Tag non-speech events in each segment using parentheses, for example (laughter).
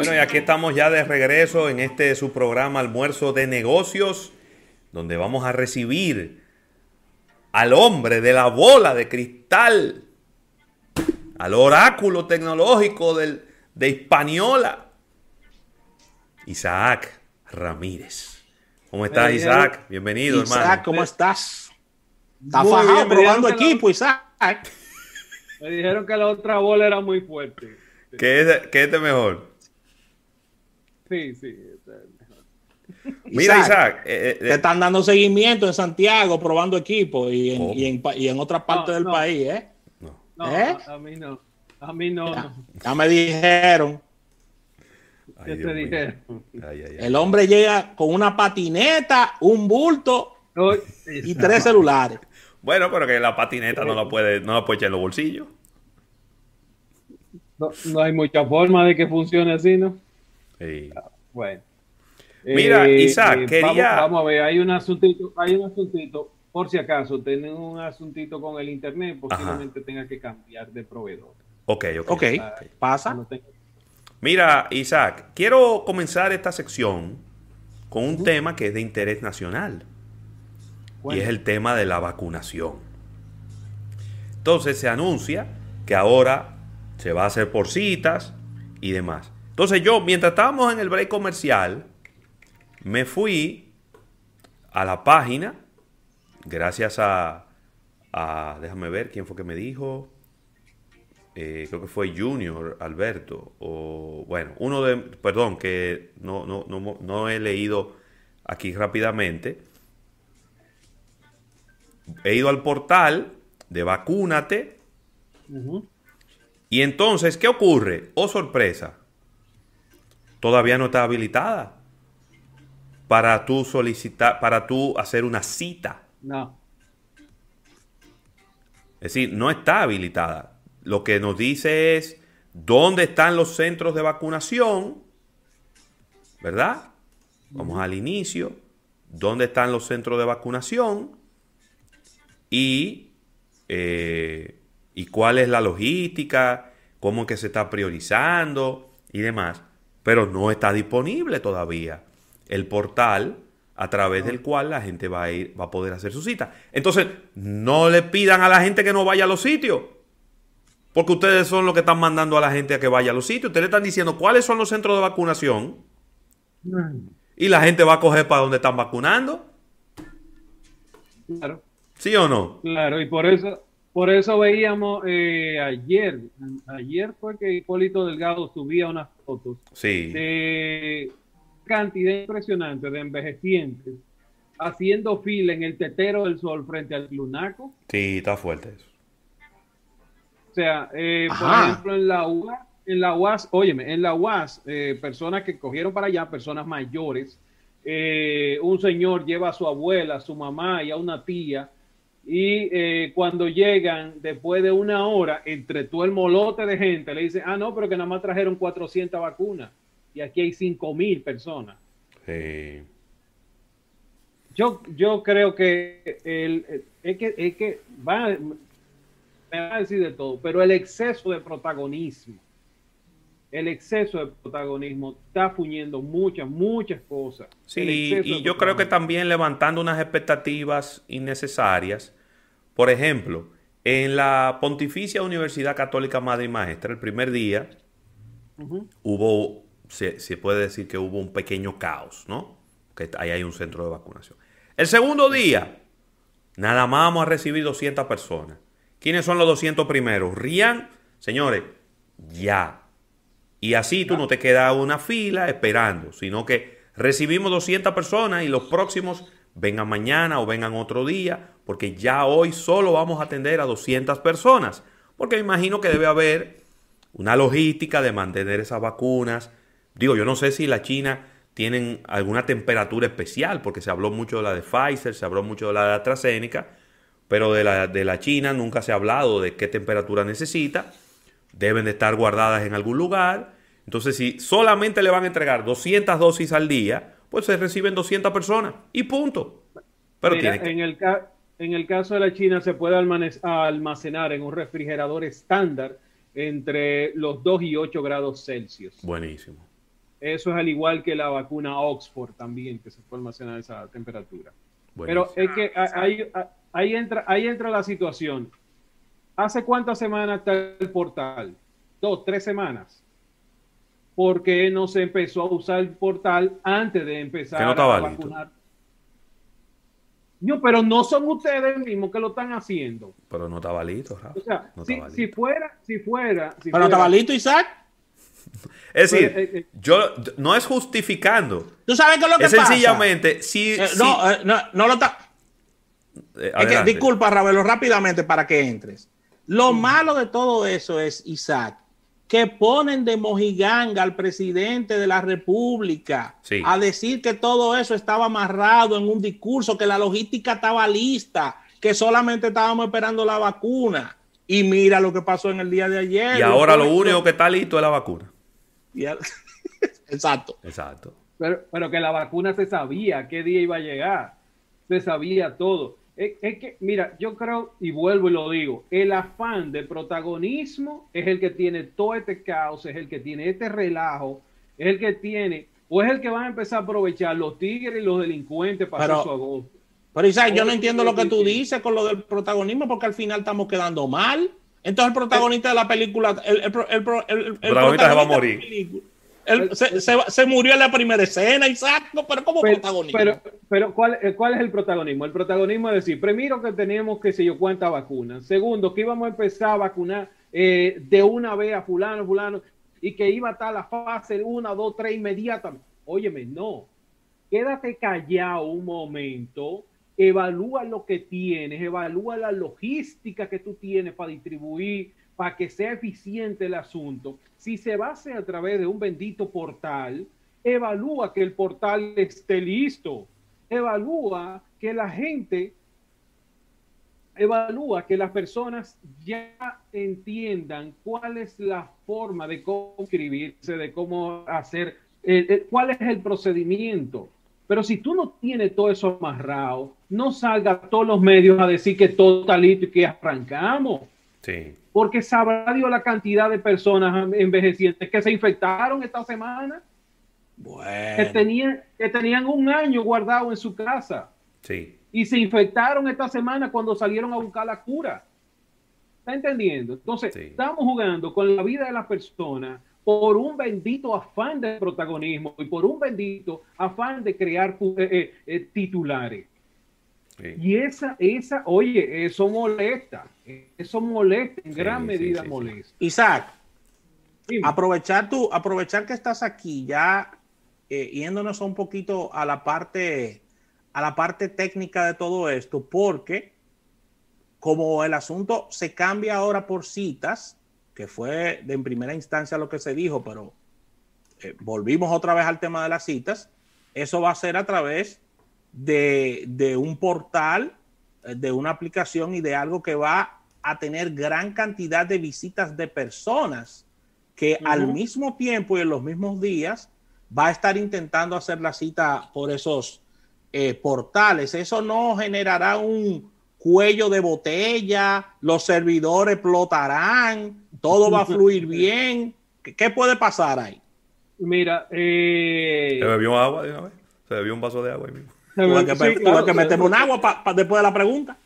Bueno, y aquí estamos ya de regreso en este su programa Almuerzo de Negocios, donde vamos a recibir al hombre de la bola de cristal, al oráculo tecnológico del, de Hispaniola, Isaac Ramírez. ¿Cómo estás, Isaac? Bienvenido, Isaac, hermano. ¿cómo estás? Está Muy fajado bien, probando la- equipo, Isaac. Me dijeron que la otra bola era muy fuerte. ¿Qué es, qué es de mejor? Sí, sí. Mira, Isaac, Isaac, eh, eh, Te están dando seguimiento en Santiago probando equipo y en, ¿Cómo? y en, y en otras partes No, del no. país, ¿eh? no. No, ¿Eh? a, a mí no. A mí no. Ya, me dijeron. Ay, ¿Qué te dijeron? Ay, ay, ay. El hombre llega con una patineta, un bulto y tres celulares. (laughs) Bueno, pero que la patineta no la puede, no la puede echar en los bolsillos. No, no hay mucha forma de que funcione así, ¿no? Sí. Bueno. Mira, Isaac, quería- Vamos, vamos a ver, hay un asuntito, hay un asuntito, por si acaso, tenés un asuntito con el internet, posiblemente tenga que cambiar de proveedor. Ok, ok. Ok, pasa. No tenga- Mira, Isaac, quiero comenzar esta sección con un tema que es de interés nacional. Y es el tema de la vacunación. Entonces se anuncia que ahora se va a hacer por citas y demás. Entonces yo, mientras estábamos en el break comercial, me fui a la página, gracias a, a- déjame ver quién fue que me dijo, eh, creo que fue Junior Alberto, o bueno, uno de, perdón, que no, no, no, no he leído aquí rápidamente. He ido al portal de Vacúnate y entonces, ¿qué ocurre? Oh, sorpresa. Todavía no está habilitada para tú solicitar, para tú hacer una cita. No. Es decir, no está habilitada. Lo que nos dice es dónde están los centros de vacunación, ¿verdad? Vamos al inicio. ¿Dónde están los centros de vacunación? Y, eh, y cuál es la logística, cómo es que se está priorizando y demás. Pero no está disponible todavía el portal a través del cual la gente va a ir, va a poder hacer su cita. Entonces, no le pidan a la gente que no vaya a los sitios. Porque ustedes son los que están mandando a la gente a que vaya a los sitios. Ustedes le están diciendo cuáles son los centros de vacunación. Y la gente va a coger para donde están vacunando. Claro, ¿Sí o no? claro, y por eso, por eso veíamos eh, ayer, ayer fue que Hipólito Delgado subía unas fotos Sí. de cantidad impresionante de envejecientes haciendo fila en el tetero del sol frente al Lunaco. Sí, está fuerte eso. O sea, eh, por ejemplo, en la UAS, en la UAS, óyeme, en la UAS, eh, personas que cogieron para allá, personas mayores, eh, un señor lleva a su abuela, a su mamá y a una tía, y eh, cuando llegan, después de una hora, entre todo el molote de gente, le dicen, ah, no, pero que nada más trajeron 400 vacunas, y aquí hay 5 mil personas. Sí. Yo, yo creo que el, el- es que, es que va, me va a decir de todo, pero el exceso de protagonismo, el exceso de protagonismo está fuñendo muchas, muchas cosas. Sí, y yo creo que también levantando unas expectativas innecesarias. Por ejemplo, en la Pontificia Universidad Católica Madre y Maestra, el primer día hubo, se, se puede decir que hubo un pequeño caos, ¿no? Que ahí hay un centro de vacunación. El segundo día, nada más vamos a recibir 200 personas. ¿Quiénes son los 200 primeros? Rian, señores, ya. Y así tú no te quedas una fila esperando, sino que recibimos 200 personas y los próximos vengan mañana o vengan otro día, porque ya hoy solo vamos a atender a 200 personas. Porque me imagino que debe haber una logística de mantener esas vacunas. Digo, yo no sé si la China tienen alguna temperatura especial, porque se habló mucho de la de Pfizer, se habló mucho de la de AstraZeneca, pero de la, de la China nunca se ha hablado de qué temperatura necesita. Deben de estar guardadas en algún lugar. Entonces, si solamente le van a entregar 200 dosis al día, pues se reciben 200 personas y punto. Pero Mira, tiene que... en, el ca- en el caso de la China se puede almacenar en un refrigerador estándar entre los 2 y 8 grados Celsius. Buenísimo. Eso es al igual que la vacuna Oxford también, que se puede almacenar a esa temperatura. Pero es que ahí, ahí, entra, ahí entra la situación. ¿Hace cuántas semanas está el portal? Dos, tres semanas. ¿Por qué no se empezó a usar el portal antes de empezar a vacunar? No, pero no son ustedes mismos que lo están haciendo. Pero no estaba listo, O sea, si, fuera, si fuera. pero no estaba listo, Isaac. Es decir, eh, eh, yo no es justificando. ¿Tú sabes qué es lo que es sencillamente, si, eh, no, no, no lo está. disculpa, Ravelo, rápidamente para que entres. Lo malo de todo eso es, Isaac, que ponen de mojiganga al presidente de la República a decir que todo eso estaba amarrado en un discurso, que la logística estaba lista, que solamente estábamos esperando la vacuna. Y mira lo que pasó en el día de ayer. Y ahora lo único que está listo es la vacuna. (laughs) Exacto. Exacto. Pero, pero que la vacuna se sabía qué día iba a llegar. Se sabía todo. Es, que, mira, yo creo, y vuelvo y lo digo, el afán de protagonismo es el que tiene todo este caos, es el que tiene este relajo, es el que tiene, o es el que van a empezar a aprovechar los tigres y los delincuentes para hacer su agosto. Pero Isaac, yo no entiendo lo que tú dices con lo del protagonismo, porque al final estamos quedando mal. Entonces el protagonista de la película, el, el, el, protagonista se va a morir se, murió en la primera escena, exacto, pero como protagonismo. Pero, pero ¿cuál, eh, ¿cuál es el protagonismo? El protagonismo es decir, primero que tenemos que sé yo cuántas vacunas, segundo que íbamos a empezar a vacunar eh, de una vez a fulano, fulano, y que iba a estar la fase una, dos, tres inmediatamente. Óyeme, no, quédate callado un momento, evalúa lo que tienes, evalúa la logística que tú tienes para distribuir para que sea eficiente el asunto, si se base a través de un bendito portal, evalúa que el portal esté listo, evalúa que la gente, evalúa que las personas ya entiendan cuál es la forma de cómo escribirse, de cómo hacer, cuál es el procedimiento. Pero si tú no tienes todo eso amarrado, no salga a todos los medios a decir que todo está listo y que arrancamos. Sí porque sabrá Dios la cantidad de personas envejecientes que se infectaron esta semana. Que, tenían, que tenían un año guardado en su casa. Sí. Y se infectaron esta semana cuando salieron a buscar la cura. ¿Está entendiendo? Entonces, estamos jugando con la vida de las personas por un bendito afán de protagonismo y por un bendito afán de crear eh, eh, eh, Y esa, esa, oye, eso molesta, eso molesta, en gran medida molesta. Isaac, aprovechar tú, aprovechar que estás aquí, ya eh, yéndonos un poquito a la parte, a la parte técnica de todo esto, porque como el asunto se cambia ahora por citas, que fue de en primera instancia lo que se dijo, pero eh, volvimos otra vez al tema de las citas, eso va a ser a través de, un portal, eh, de una aplicación y de algo que va a tener gran cantidad de visitas de personas que al mismo tiempo y en los mismos días va a estar intentando hacer la cita por esos eh, portales. Eso no generará un cuello de botella, los servidores explotarán, todo va a (laughs) fluir bien. ¿Qué, puede pasar ahí? Mira, eh... se bebió agua de una vez, se bebió un vaso de agua ahí mismo. (laughs) Tuve que, meterme un agua después de la pregunta.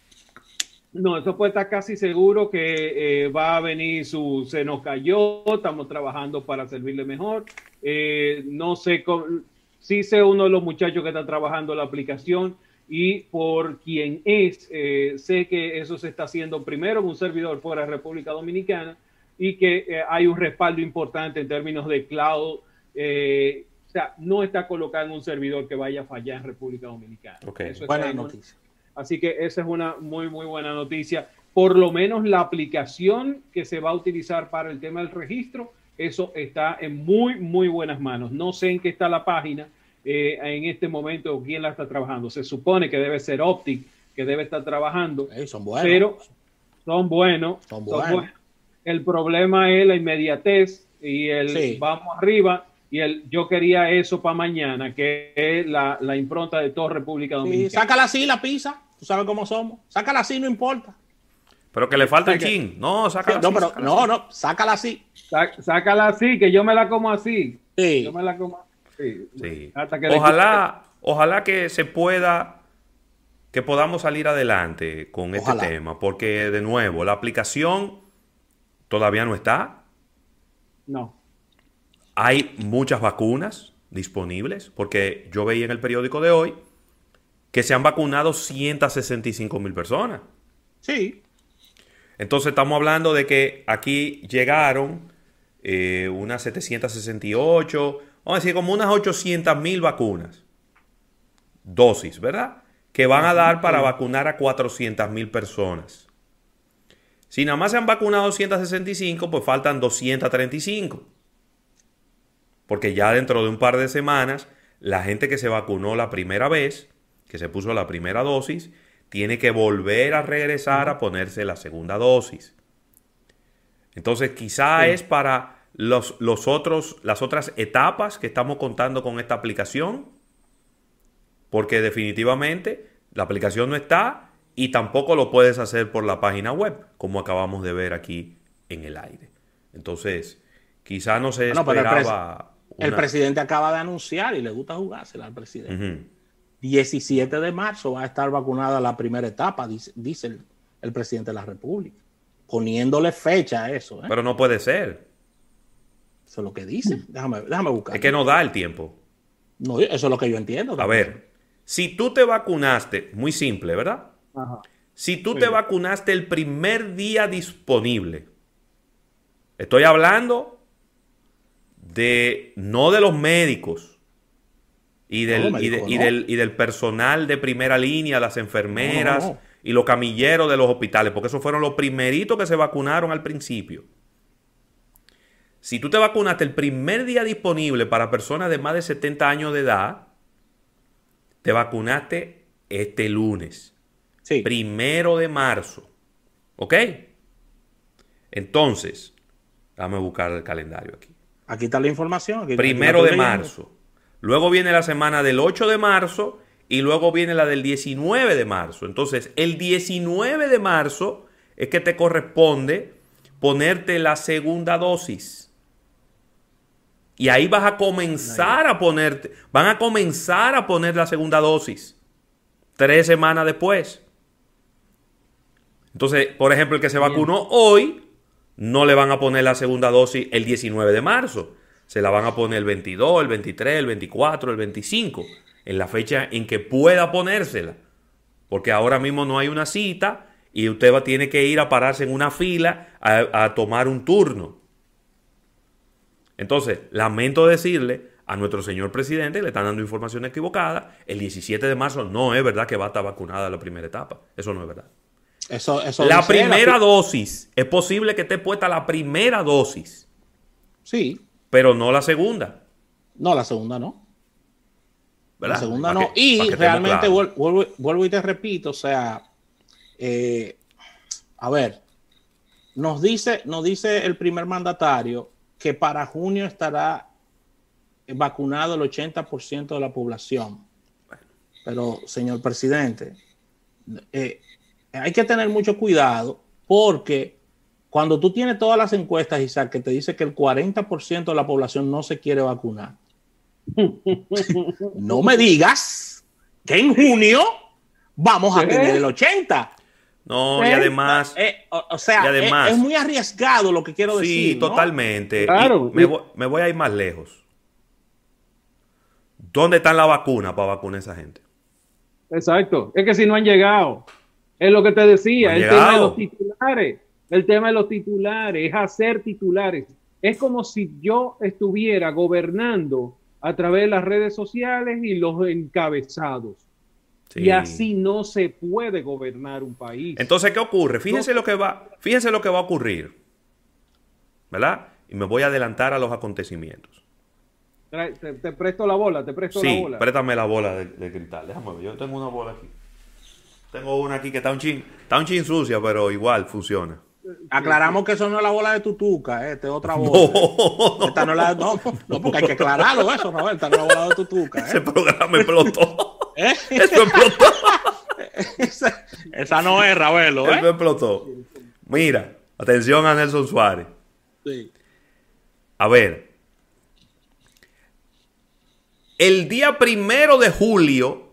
No, eso puede estar casi seguro que eh, va a venir su, se nos cayó, estamos trabajando para servirle mejor. Eh, no sé, con, sí sé uno de los muchachos que está trabajando la aplicación y por quien es, eh, sé que eso se está haciendo primero en un servidor fuera de República Dominicana y que hay un respaldo importante en términos de cloud sea, no está colocado en un servidor que vaya a fallar en República Dominicana. buena noticia. Así que esa es una muy, muy buena noticia. Por lo menos la aplicación que se va a utilizar para el tema del registro, eso está en muy, muy buenas manos. No sé en qué está la página eh, en este momento o quién la está trabajando. Se supone que debe ser Optic, que debe estar trabajando. son buenos. Pero son buenos. Son buenos. El problema es la inmediatez y el vamos arriba y el yo quería eso para mañana, que es la, impronta de toda República Dominicana. Sí, sácala así la pizza, tú sabes cómo somos. Sácala así, no importa. Pero que le falta el chin. No, sácala no, no, no, sácala así. sácala así, que yo me la como así. Sí. Yo me la como Sí. ojalá, ojalá que se pueda, que podamos salir adelante con este tema, porque de nuevo, la aplicación todavía no está. No. Hay muchas vacunas disponibles, porque yo veía en el periódico de hoy que se han vacunado 165 mil personas. Sí. Entonces estamos hablando de que aquí llegaron eh, unas 768, vamos a decir como unas 800 mil vacunas, dosis, ¿verdad? Que van a dar para vacunar a 400 mil personas. Si nada más se han vacunado 165, pues faltan 235. Porque ya dentro de un par de semanas, la gente que se vacunó la primera vez, que se puso la primera dosis, tiene que volver a regresar a ponerse la segunda dosis. Entonces, quizá es para los, los, otros, las otras etapas que estamos contando con esta aplicación, porque definitivamente la aplicación no está y tampoco lo puedes hacer por la página web, como acabamos de ver aquí en el aire. Entonces, quizá no se esperaba. El, presidente acaba de anunciar y le gusta jugársela al presidente. 17 de marzo va a estar vacunada la primera etapa, dice, el, presidente de la República, poniéndole fecha a eso. ¿eh? Pero no puede ser. Eso es lo que dice. Déjame, déjame buscar. Es que no da el tiempo. No, eso es lo que yo entiendo. A ver, si tú te vacunaste, muy simple, ¿verdad? Si tú te vacunaste el primer día disponible, estoy hablando de no de los médicos, y del, y, del, personal de primera línea, las enfermeras y los camilleros de los hospitales, porque esos fueron los primeritos que se vacunaron al principio. Si tú te vacunaste el primer día disponible para personas de más de 70 años de edad, te vacunaste este lunes. Sí. Primero de marzo. ¿Ok? Entonces, vamos a buscar el calendario aquí. Aquí está la información. primero de marzo. Luego viene la semana del 8 de marzo y luego viene la del 19 de marzo. Entonces, el 19 de marzo es que te corresponde ponerte la segunda dosis. Y ahí vas a comenzar a ponerte, van a comenzar a poner la segunda dosis. Tres semanas después. Entonces, por ejemplo, el que se vacunó hoy, no le van a poner la segunda dosis el 19 de marzo se la van a poner el 22, el 23, el 24, el 25, en la fecha en que pueda ponérsela. Porque ahora mismo no hay una cita y usted va, tiene que ir a pararse en una fila a, a tomar un turno. Entonces, lamento decirle a nuestro señor presidente, le están dando información equivocada, el 17 de marzo no es verdad que va a estar vacunada la primera etapa. Eso no es verdad. Eso, eso la primera dosis, es posible que esté puesta la primera dosis. Sí pero no la segunda. No, la segunda no. La segunda no. y realmente vuelvo, y te repito, o sea, eh, a ver, nos dice, nos dice el primer mandatario que para junio estará vacunado el 80% de la población. Pero, señor presidente, eh, hay que tener mucho cuidado porque cuando tú tienes todas las encuestas, Isaac, que te dice que el 40% de la población no se quiere vacunar, (laughs) no me digas que en junio vamos a tener el 80%. No, y además. Eh, o, sea, es, muy arriesgado lo que quiero decir. Sí, totalmente. Claro. Me, voy, a ir más lejos. ¿Dónde están las vacunas para vacunar a esa gente? Exacto. Es que si no han llegado. Es lo que te decía. el tema de los titulares el tema de los titulares, es hacer titulares. Es como si yo estuviera gobernando a través de las redes sociales y los encabezados. Y así no se puede gobernar un país. Entonces, ¿qué ocurre? Fíjense lo que va, fíjense lo que va a ocurrir. ¿Verdad? Y me voy a adelantar a los acontecimientos. Te, presto la bola, te presto la bola. préstame la bola de, de, cristal. Déjame ver, yo tengo una bola aquí. Tengo una aquí que está un chin, está un chin sucia, pero igual funciona. Aclaramos que eso no es la bola de tutuca, eh, esta es otra bola. No, esta no, es la, no, no, (laughs) porque hay que aclararlo eso, no, esta no es la bola de tutuca. Eh. Ese programa explotó. (laughs) ¿Eh? Eso explotó. (laughs) esa, no es, Ravelo. ¿eh? Eso explotó. Mira, atención a Nelson Suárez. Sí. A ver. el día primero de julio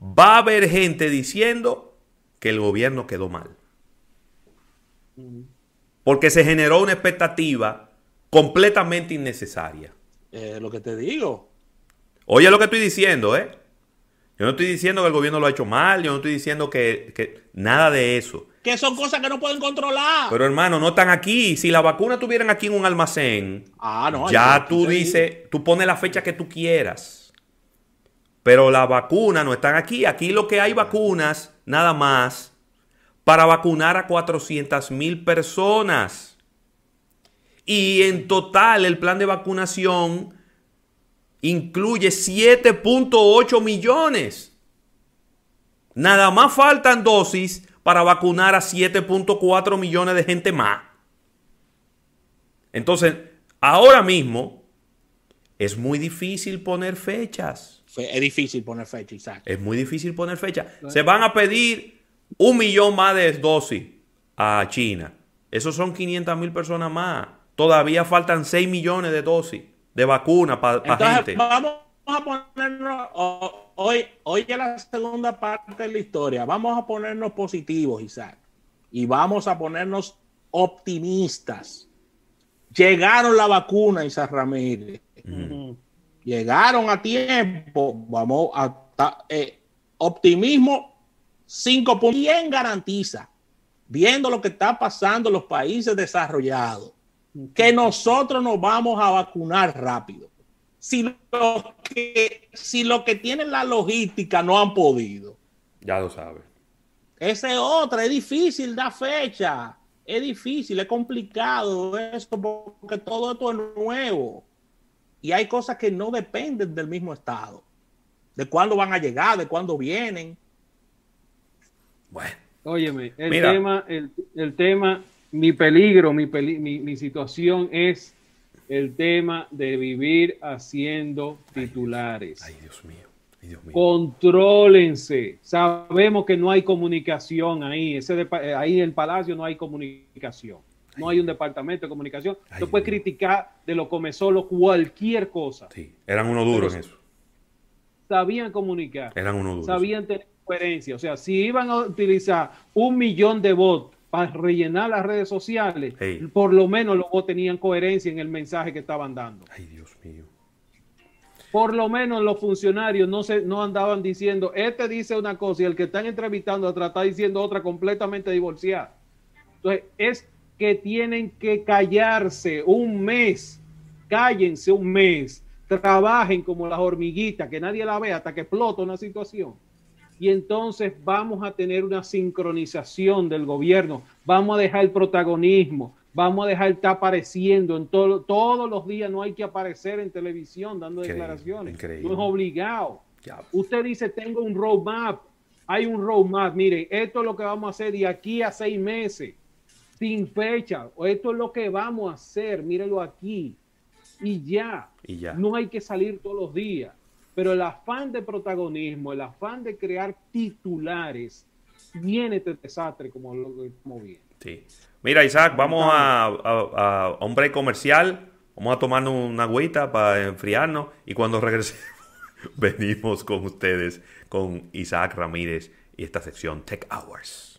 va a haber gente diciendo que el gobierno quedó mal. Porque se generó una expectativa completamente innecesaria. Eh, lo que te digo. Oye lo que estoy diciendo, ¿eh? Yo no estoy diciendo que el gobierno lo ha hecho mal, yo no estoy diciendo que, que nada de eso. Que son cosas que no pueden controlar. Pero hermano, no están aquí. Si la vacuna estuvieran aquí en un almacén, Ah, no, ya tú dices, tú pones la fecha que tú quieras. Pero la vacuna no están aquí. Aquí lo que hay vacunas, nada más, para vacunar a 400 mil personas. Y en total el plan de vacunación incluye 7.8 millones. Nada más faltan dosis para vacunar a 7.4 millones de gente más. Entonces, ahora mismo es muy difícil poner fechas. Fe- Es difícil poner fecha, Isaac. Es muy difícil poner fechas. Se van a pedir un millón más de dosis a China. Esos son 500 mil personas más. Todavía faltan 6 millones de dosis de vacuna para Entonces, gente. vamos a ponernos. Hoy, hoy es la segunda parte de la historia. Vamos a ponernos positivos, Isaac. Y vamos a ponernos optimistas. Llegaron la vacuna, Isaac Ramírez. Llegaron a tiempo. Vamos a. eh, optimismo 5 puntos. ¿Quién garantiza? Viendo lo que está pasando en los países desarrollados, que nosotros nos vamos a vacunar rápido. Si lo que, si lo que tienen la logística no han podido. Ya lo sabes. Esa es otra, es difícil dar fecha. Es difícil, es complicado eso porque todo esto es nuevo. Y hay cosas que no dependen del mismo estado. De cuándo van a llegar, de cuándo vienen. Bueno, Óyeme, el Mira. tema, el, el tema, mi peligro, mi, peli- mi, mi situación es el tema de vivir haciendo titulares. ay Dios mío, ay Dios mío. Contrólense. Sabemos que no hay comunicación ahí. Ese depa- eh, ahí en el palacio no hay comunicación. No hay un departamento de comunicación. Ay, Se puede Dios. criticar de lo come solo cualquier cosa. Sí, eran uno duro en eso. Sabían comunicar. Eran uno duro. sabían tener coherencia. O sea, si iban a utilizar un millón de bots para rellenar las redes sociales, Hey. por lo menos los bots tenían coherencia en el mensaje que estaban dando. Ay Dios mío. Por lo menos los funcionarios no se no andaban diciendo, este dice una cosa y el que están entrevistando a tratar diciendo otra completamente divorciada. Entonces, es que tienen que callarse un mes, cállense un mes, trabajen como las hormiguitas, que nadie la ve hasta que explota una situación. Y entonces vamos a tener una sincronización del gobierno, vamos a dejar el protagonismo, vamos a dejar estar apareciendo en todo, todos los días, no hay que aparecer en televisión dando Increíble, declaraciones, increíble. no es obligado. Usted dice, tengo un roadmap, hay un roadmap, mire, esto es lo que vamos a hacer de aquí a seis meses, sin fecha, esto es lo que vamos a hacer, mírelo aquí, y ya. Y ya. No hay que salir todos los días, pero el afán de protagonismo, el afán de crear titulares, viene este desastre como, lo, como viene. Sí. Mira, Isaac, vamos a, a- a un break comercial. Vamos a tomarnos una agüita para enfriarnos. Y cuando regresemos, (laughs) venimos con ustedes, con Isaac Ramírez y esta sección Tech Hours.